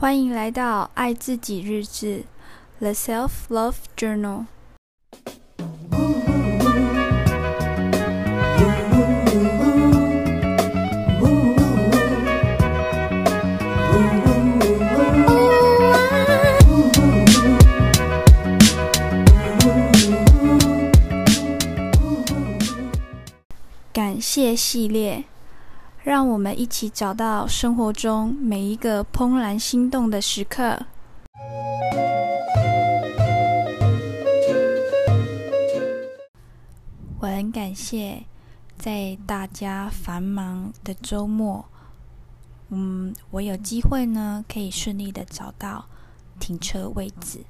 欢迎来到爱自己日志，The Self Love Journal。感谢系列。让我们一起找到生活中每一个怦然心动的时刻。我很感谢，在大家繁忙的周末，嗯，我有机会呢，可以顺利的找到停车位置，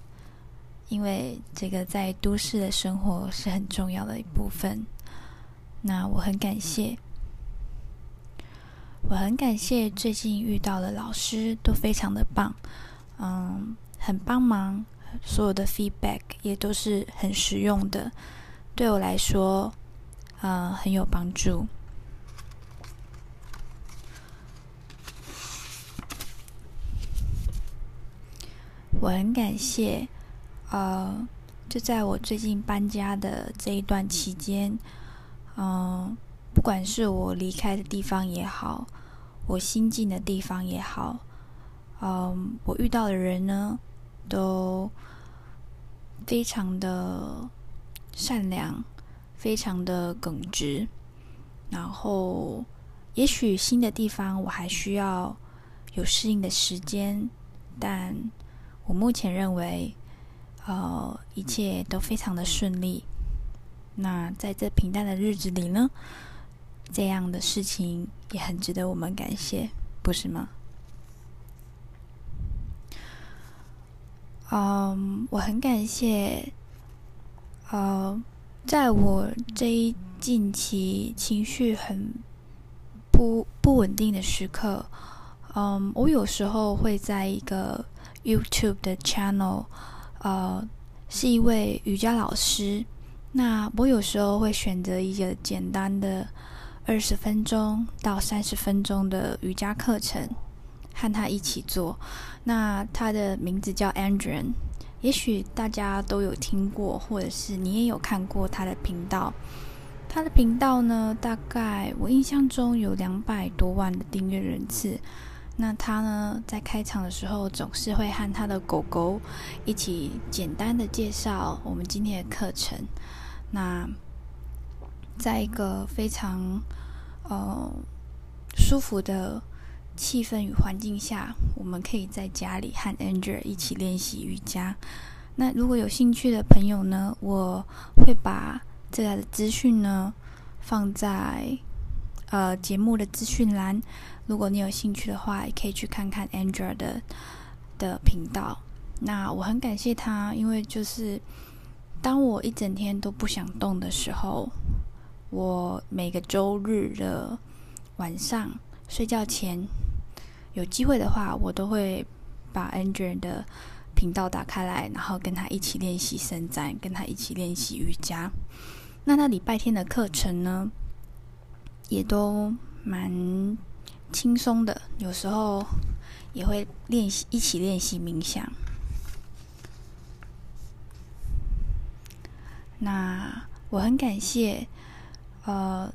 因为这个在都市的生活是很重要的一部分。那我很感谢。我很感谢最近遇到的老师都非常的棒，嗯，很帮忙，所有的 feedback 也都是很实用的，对我来说，呃，很有帮助。我很感谢，呃，就在我最近搬家的这一段期间，嗯、不管是我离开的地方也好，我新进的地方也好，嗯，我遇到的人呢，都非常的善良，非常的耿直。然后，也许新的地方我还需要有适应的时间，但我目前认为，呃，一切都非常的顺利。那在这平淡的日子里呢，这样的事情也很值得我们感谢，不是吗？嗯、我很感谢，呃、在我这一近期情绪很不不稳定的时刻，嗯、我有时候会在一个 YouTube 的 channel，呃、是一位瑜伽老师。那我有时候会选择一个简单的。二十分钟到三十分钟的瑜伽课程，和他一起做。那他的名字叫 Andrew，也许大家都有听过，或者是你也有看过他的频道。他的频道呢，大概我印象中有两百多万的订阅人次。那他呢，在开场的时候总是会和他的狗狗一起简单的介绍我们今天的课程。那在一个非常呃，舒服的气氛与环境下，我们可以在家里和 Angel 一起练习瑜伽。那如果有兴趣的朋友呢，我会把这个资讯呢放在呃节目的资讯栏。如果你有兴趣的话，也可以去看看 Angel 的的频道。那我很感谢他，因为就是当我一整天都不想动的时候。我每个周日的晚上睡觉前，有机会的话，我都会把 Andrew 的频道打开来，然后跟他一起练习伸展，跟他一起练习瑜伽。那那礼拜天的课程呢，也都蛮轻松的，有时候也会练习一起练习冥想。那我很感谢。呃，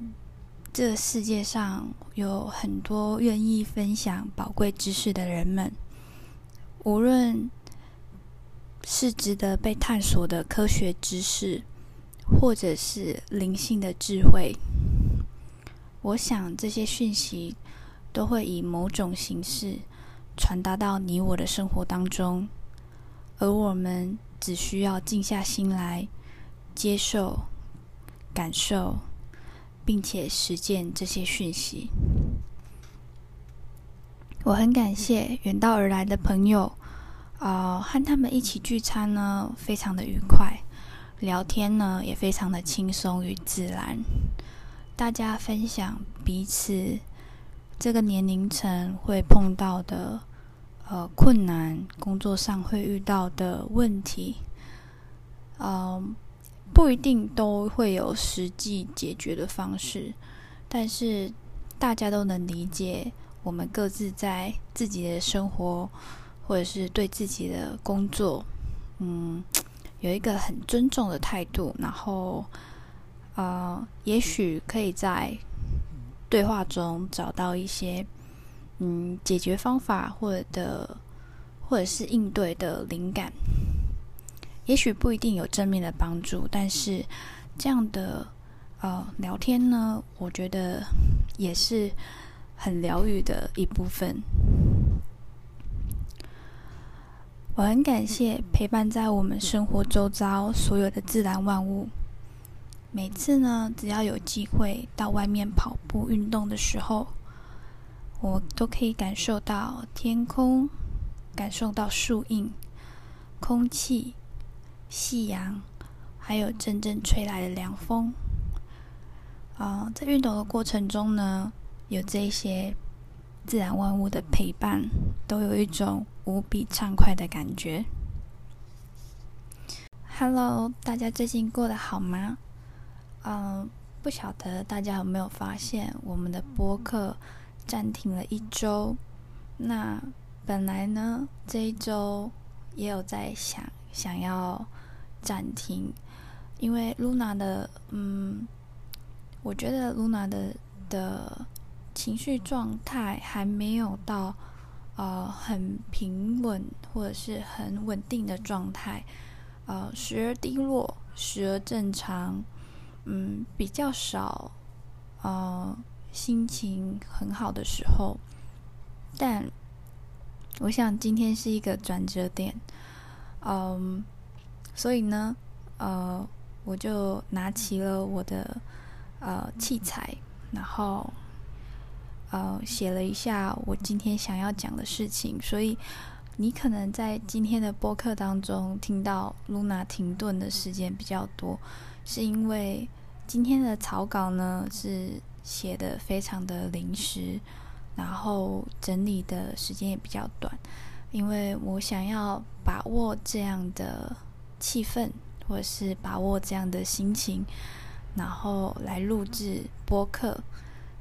这个世界上有很多愿意分享宝贵知识的人们，无论是值得被探索的科学知识，或者是灵性的智慧，我想这些讯息都会以某种形式传达到你我的生活当中，而我们只需要静下心来接受、感受。并且实践这些讯息。我很感谢远道而来的朋友，啊、呃，和他们一起聚餐呢，非常的愉快，聊天呢也非常的轻松与自然。大家分享彼此这个年龄层会碰到的呃困难，工作上会遇到的问题，嗯、不一定都会有实际解决的方式，但是大家都能理解我们各自在自己的生活或者是对自己的工作，嗯，有一个很尊重的态度，然后，呃，也许可以在对话中找到一些，嗯，解决方法或者的，或者是应对的灵感。也许不一定有正面的帮助，但是这样的呃聊天呢，我觉得也是很疗愈的一部分。我很感谢陪伴在我们生活周遭所有的自然万物。每次呢，只要有机会到外面跑步运动的时候，我都可以感受到天空，感受到树荫、空气、夕阳，还有阵阵吹来的凉风。啊、在运动的过程中呢，有这些自然万物的陪伴，都有一种。无比畅快的感觉。Hello，大家最近过得好吗？嗯，不晓得大家有没有发现，我们的播客暂停了一周。那本来呢，这一周也有在想想要暂停，因为 Luna 的，嗯，我觉得 Luna 的的情绪状态还没有到。呃，很平稳或者是很稳定的状态，呃，时而低落，时而正常，嗯，比较少，呃，心情很好的时候。但我想今天是一个转折点，嗯，所以呢，呃，我就拿起了我的呃器材，然后。呃，写了一下我今天想要讲的事情，所以你可能在今天的播客当中听到 Luna 停顿的时间比较多，是因为今天的草稿呢是写的非常的临时，然后整理的时间也比较短，因为我想要把握这样的气氛，或者是把握这样的心情，然后来录制播客。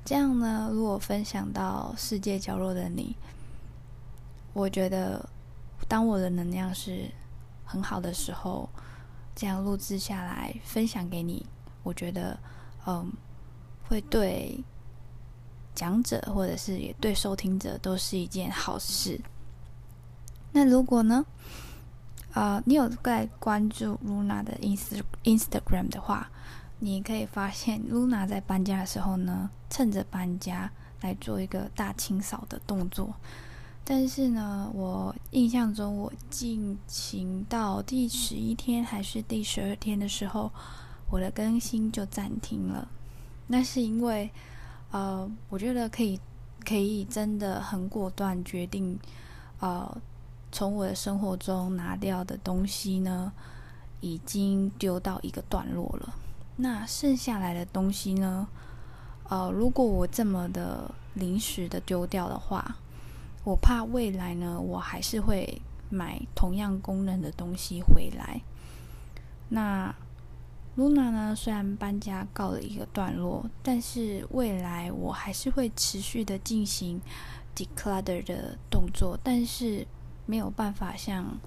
这样呢，如果分享到世界角落的你，我觉得当我的能量是很好的时候，这样录制下来分享给你，我觉得嗯，会对讲者或者是也对收听者都是一件好事。那如果呢，呃，你有在关注 Luna 的 Inst Instagram 的话，你可以发现，Luna 在搬家的时候呢，趁着搬家来做一个大清扫的动作。但是呢，我印象中，我进行到第十一天还是第十二天的时候，我的更新就暂停了。那是因为，呃，我觉得可以，可以真的很果断决定，呃，从我的生活中拿掉的东西呢，已经丢到一个段落了。那剩下来的东西呢？呃，如果我这么的临时的丢掉的话，我怕未来呢，我还是会买同样功能的东西回来。那 Luna 呢，虽然搬家告了一个段落，但是未来我还是会持续的进行 declutter 的动作，但是没有办法像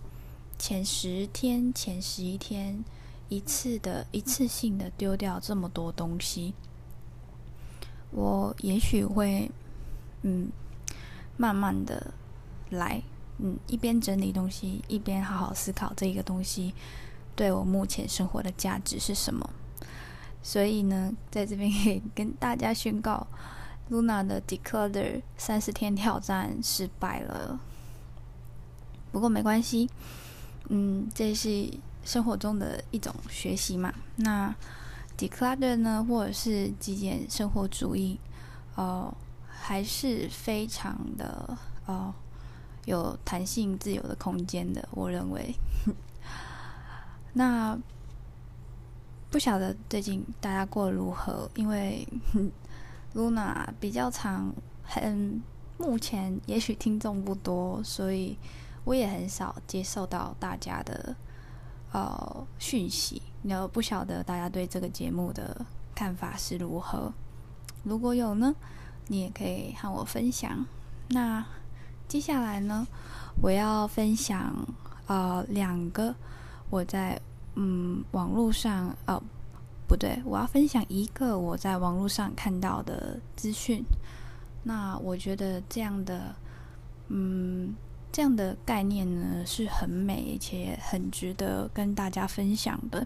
前十天、前十一天。一次的一次性的丢掉这么多东西，我也许会，嗯，慢慢的来，嗯，一边整理东西，一边好好思考这个东西对我目前生活的价值是什么。所以呢，在这边可以跟大家宣告，Luna 的 Declutter 三十天挑战失败了。不过没关系，嗯，这是。生活中的一种学习嘛，那 declutter 呢，或者是极简生活主义，呃，还是非常的呃有弹性、自由的空间的。我认为，那不晓得最近大家过得如何？因为 Luna 比较长，很目前也许听众不多，所以我也很少接受到大家的。呃，讯息，你要不晓得大家对这个节目的看法是如何？如果有呢，你也可以和我分享。那接下来呢，我要分享呃两个我在嗯网络上哦不对，我要分享一个我在网络上看到的资讯。那我觉得这样的嗯这样的概念呢是很美且很值得跟大家分享的。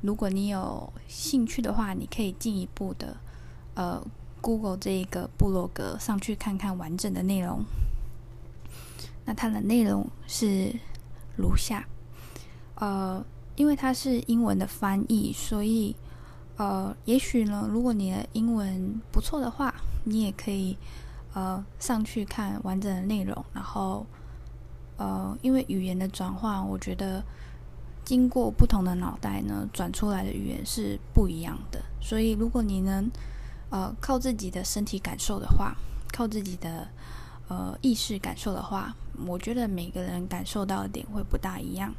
如果你有兴趣的话，你可以进一步的呃 Google 这一个部落格上去看看完整的内容。那它的内容是如下，呃，因为它是英文的翻译，所以呃，也许呢，如果你的英文不错的话，你也可以呃上去看完整的内容。然后呃，因为语言的转换，我觉得经过不同的脑袋呢，转出来的语言是不一样的。所以如果你能呃靠自己的身体感受的话，靠自己的。呃，意识感受的话，我觉得每个人感受到的点会不大一样。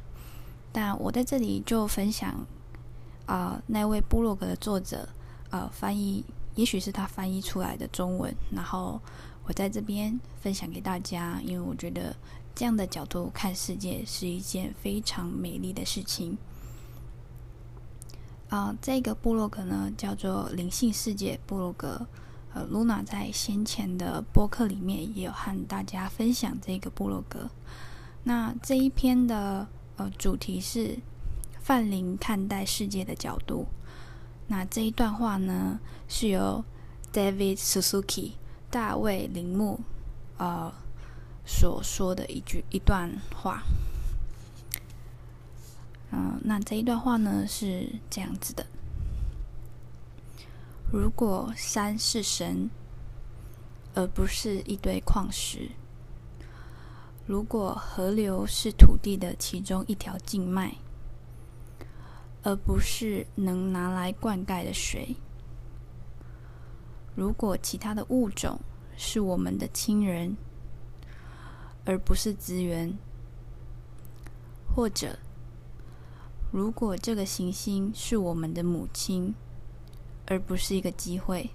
但我在这里就分享啊、那位部落格的作者呃翻译，也许是他翻译出来的中文，然后我在这边分享给大家，因为我觉得这样的角度看世界是一件非常美丽的事情。啊、这个部落格呢叫做灵性世界部落格。呃，Luna 在先前的播客里面也有和大家分享这个部落格。那这一篇的呃主题是泛灵看待世界的角度。那这一段话呢，是由 David Suzuki 大卫铃木呃所说的一句一段话。嗯、那这一段话呢是这样子的。如果山是神，而不是一堆矿石；如果河流是土地的其中一条静脉，而不是能拿来灌溉的水；如果其他的物种是我们的亲人，而不是资源；或者，如果这个行星是我们的母亲，而不是一个机会，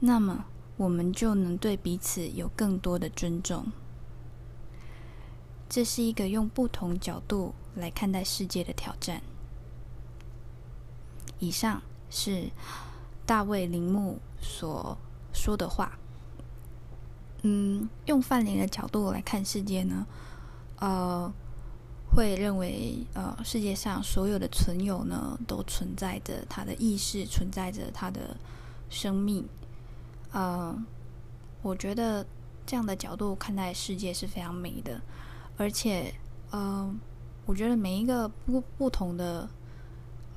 那么我们就能对彼此有更多的尊重。这是一个用不同角度来看待世界的挑战。以上是大卫铃木所说的话。嗯，用泛灵的角度来看世界呢，呃。会认为，呃，世界上所有的存有呢，都存在着他的意识，存在着他的生命。呃，我觉得这样的角度看待世界是非常美的，而且，呃，我觉得每一个不不同的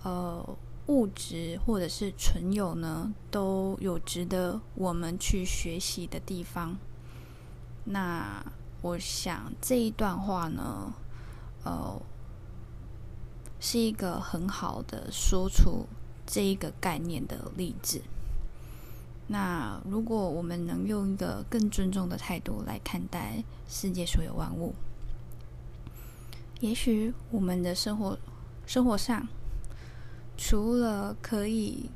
呃物质或者是存有呢，都有值得我们去学习的地方。那我想这一段话呢。呃，是一个很好的说出这一个概念的例子。那如果我们能用一个更尊重的态度来看待世界所有万物，也许我们的生活生活上，除了可以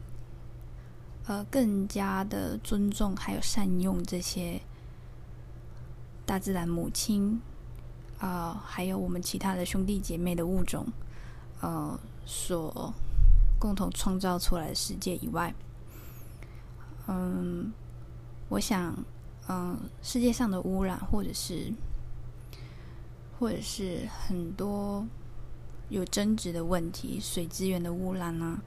呃更加的尊重，还有善用这些大自然母亲。啊、还有我们其他的兄弟姐妹的物种，呃，所共同创造出来的世界以外，嗯，我想，嗯，世界上的污染，或者是，或者是很多有争执的问题，水资源的污染呢，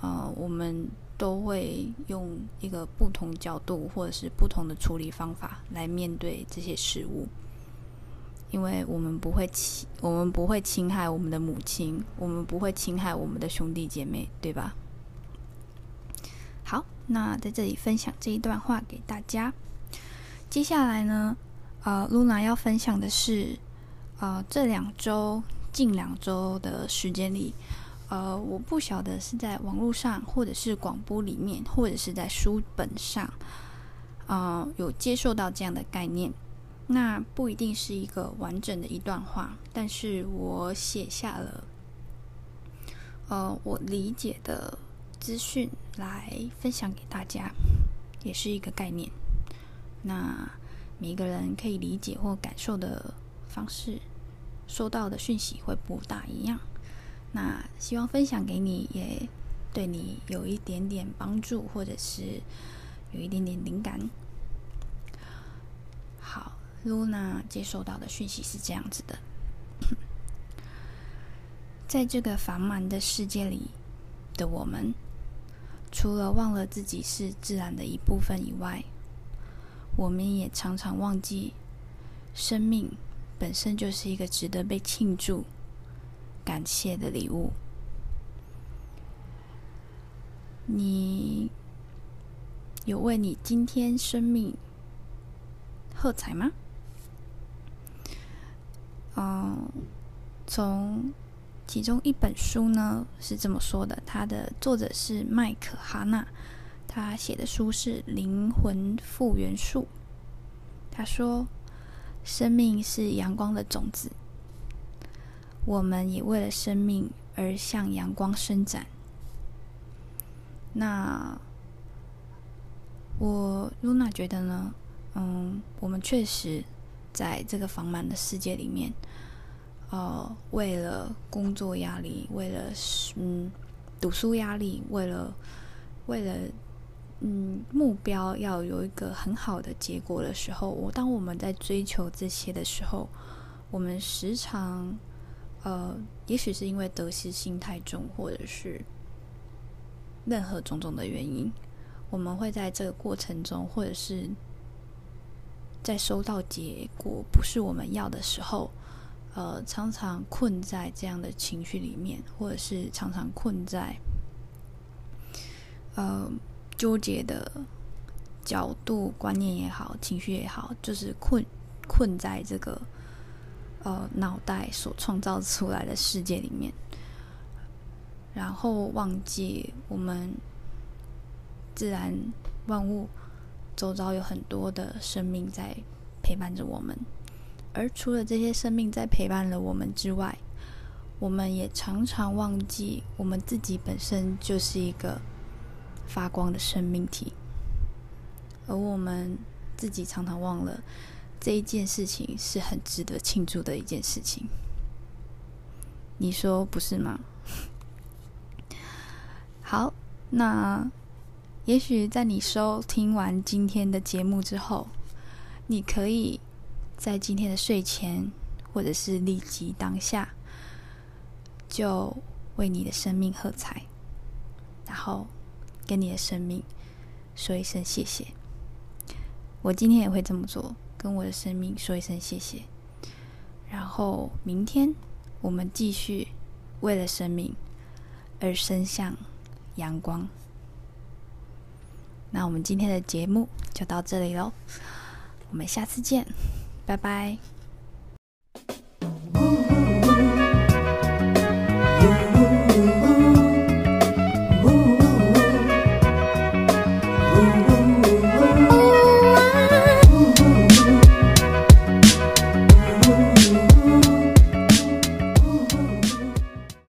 呃，我们都会用一个不同角度，或者是不同的处理方法来面对这些事物。因为我们不会侵，我们不会侵害我们的母亲，我们不会侵害我们的兄弟姐妹，对吧？好，那在这里分享这一段话给大家。接下来呢，呃露娜要分享的是，呃，这两周近两周的时间里，呃，我不晓得是在网络上，或者是广播里面，或者是在书本上，呃，有接受到这样的概念。那不一定是一个完整的一段话，但是我写下了，呃，我理解的资讯来分享给大家，也是一个概念。那每个人可以理解或感受的方式，收到的讯息会不大一样。那希望分享给你，也对你有一点点帮助，或者是有一点点灵感。好，Luna 接收到的讯息是这样子的：在这个繁忙的世界里的我们，除了忘了自己是自然的一部分以外，我们也常常忘记，生命本身就是一个值得被庆祝。感谢的礼物，你有为你今天生命喝彩吗？嗯，从其中一本书呢是这么说的，它的作者是麦克哈纳，他写的书是《灵魂复原术》。他说：“生命是阳光的种子。”我们也为了生命而向阳光伸展。那我露娜觉得呢？嗯，我们确实在这个繁忙的世界里面，呃，为了工作压力，为了嗯读书压力，为了为了嗯目标要有一个很好的结果的时候，我当我们在追求这些的时候，我们时常。呃，也许是因为得失心太重，或者是任何种种的原因，我们会在这个过程中，或者是在收到结果不是我们要的时候，呃，常常困在这样的情绪里面，或者是常常困在呃纠结的角度、观念也好，情绪也好，就是困困在这个。呃，脑袋所创造出来的世界里面，然后忘记我们自然万物周遭有很多的生命在陪伴着我们，而除了这些生命在陪伴了我们之外，我们也常常忘记我们自己本身就是一个发光的生命体，而我们自己常常忘了。这一件事情是很值得庆祝的一件事情，你说不是吗？好，那也许在你收听完今天的节目之后，你可以在今天的睡前，或者是立即当下，就为你的生命喝彩，然后跟你的生命说一声谢谢。我今天也会这么做。跟我的生命说一声谢谢，然后明天我们继续为了生命而伸向阳光。那我们今天的节目就到这里喽，我们下次见，拜拜。